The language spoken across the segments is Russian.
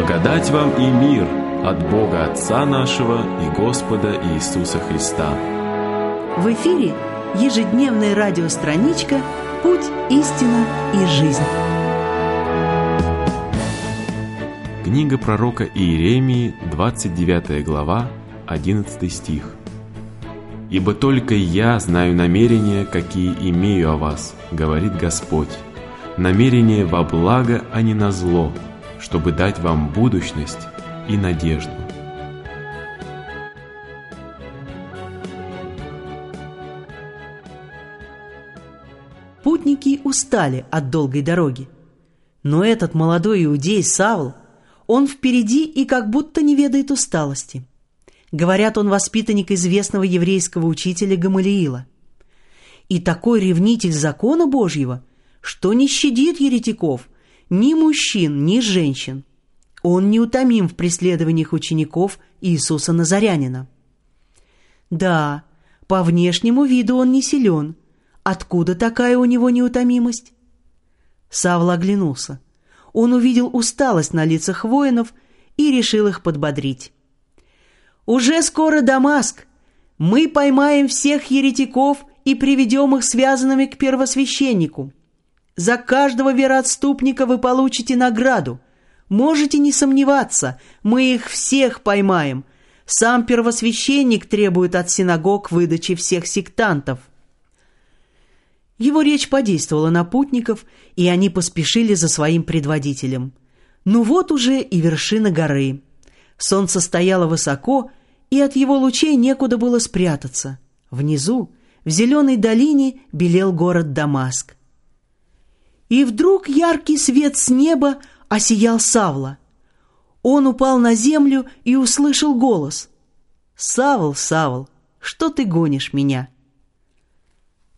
Благодать вам и мир от Бога Отца нашего и Господа Иисуса Христа. В эфире ежедневная радиостраничка «Путь, истина и жизнь». Книга пророка Иеремии, 29 глава, 11 стих. «Ибо только я знаю намерения, какие имею о вас, говорит Господь, намерения во благо, а не на зло, чтобы дать вам будущность и надежду. Путники устали от долгой дороги. Но этот молодой иудей Савл, он впереди и как будто не ведает усталости. Говорят, он воспитанник известного еврейского учителя Гамалиила. И такой ревнитель закона Божьего, что не щадит еретиков, ни мужчин, ни женщин. Он неутомим в преследованиях учеников Иисуса Назарянина. Да, по внешнему виду он не силен. Откуда такая у него неутомимость? Савл оглянулся. Он увидел усталость на лицах воинов и решил их подбодрить. «Уже скоро Дамаск. Мы поймаем всех еретиков и приведем их связанными к первосвященнику. За каждого вероотступника вы получите награду. Можете не сомневаться, мы их всех поймаем. Сам первосвященник требует от синагог выдачи всех сектантов. Его речь подействовала на путников, и они поспешили за своим предводителем. Ну вот уже и вершина горы. Солнце стояло высоко, и от его лучей некуда было спрятаться. Внизу, в зеленой долине, белел город Дамаск. И вдруг яркий свет с неба осиял Савла. Он упал на землю и услышал голос. «Савл, Савл, что ты гонишь меня?»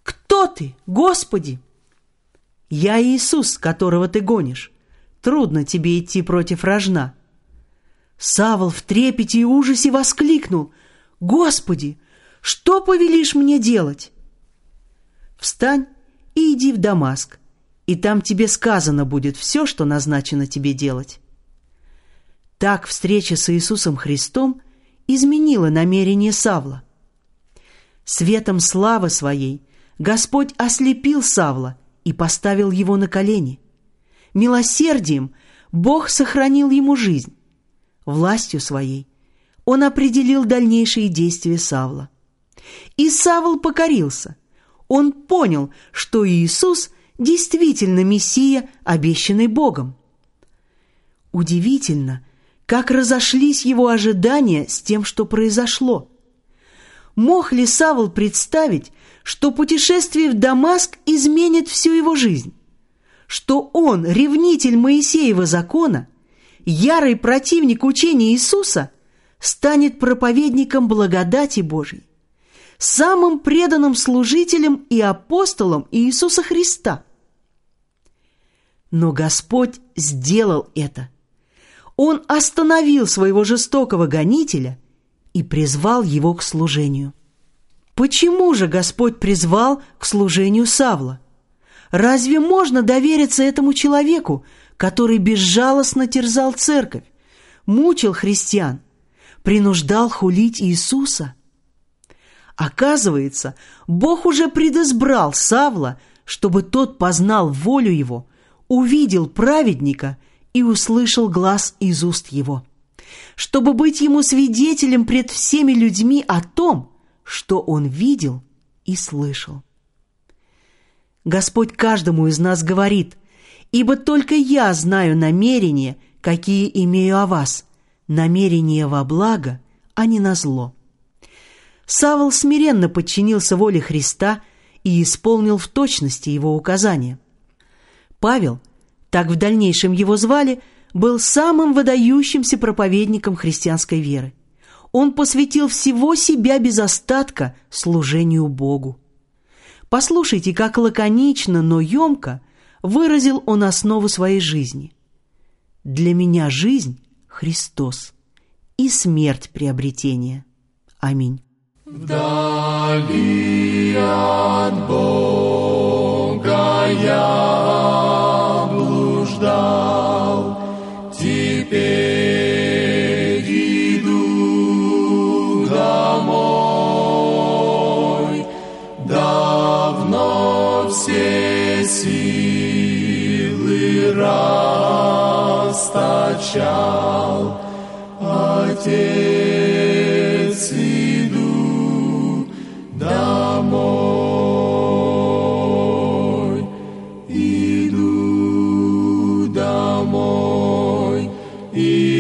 «Кто ты, Господи?» «Я Иисус, которого ты гонишь. Трудно тебе идти против рожна». Савл в трепете и ужасе воскликнул. «Господи, что повелишь мне делать?» «Встань и иди в Дамаск и там тебе сказано будет все, что назначено тебе делать. Так встреча с Иисусом Христом изменила намерение Савла. Светом славы своей Господь ослепил Савла и поставил его на колени. Милосердием Бог сохранил ему жизнь. Властью своей он определил дальнейшие действия Савла. И Савл покорился. Он понял, что Иисус – действительно Мессия, обещанный Богом. Удивительно, как разошлись его ожидания с тем, что произошло. Мог ли Савл представить, что путешествие в Дамаск изменит всю его жизнь? Что он, ревнитель Моисеева закона, ярый противник учения Иисуса, станет проповедником благодати Божьей, самым преданным служителем и апостолом Иисуса Христа – но Господь сделал это. Он остановил своего жестокого гонителя и призвал его к служению. Почему же Господь призвал к служению Савла? Разве можно довериться этому человеку, который безжалостно терзал церковь, мучил христиан, принуждал хулить Иисуса? Оказывается, Бог уже предизбрал Савла, чтобы тот познал волю его – увидел праведника и услышал глаз из уст его, чтобы быть ему свидетелем пред всеми людьми о том, что он видел и слышал. Господь каждому из нас говорит, «Ибо только я знаю намерения, какие имею о вас, намерения во благо, а не на зло». Савол смиренно подчинился воле Христа и исполнил в точности его указания. Павел, так в дальнейшем его звали, был самым выдающимся проповедником христианской веры. Он посвятил всего себя без остатка служению Богу. Послушайте, как лаконично, но емко выразил он основу своей жизни. «Для меня жизнь — Христос, и смерть — приобретение. Аминь». Вдали от Бога я блуждал, теперь иду домой. Давно все силы расточал, Отец. Домой,